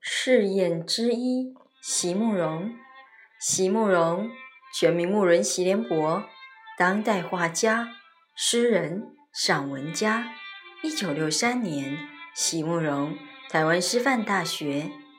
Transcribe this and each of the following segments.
试验之一，席慕容。席慕容，全名慕人席联博，当代画家、诗人、散文家。一九六三年，席慕容台湾师范大学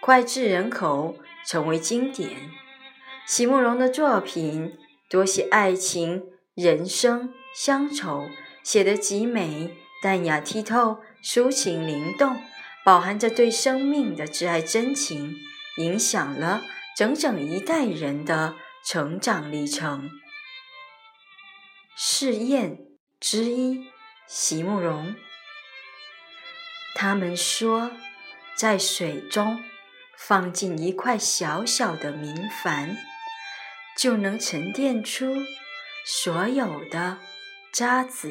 脍炙人口，成为经典。席慕容的作品多写爱情、人生、乡愁，写得极美、淡雅、剔透、抒情灵动，饱含着对生命的挚爱真情。影响了整整一代人的成长历程。试验之一，席慕容。他们说，在水中放进一块小小的明矾，就能沉淀出所有的渣滓。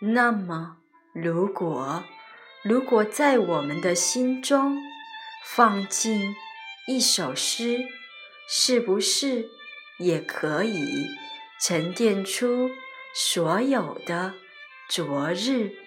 那么，如果如果在我们的心中，放进一首诗，是不是也可以沉淀出所有的昨日？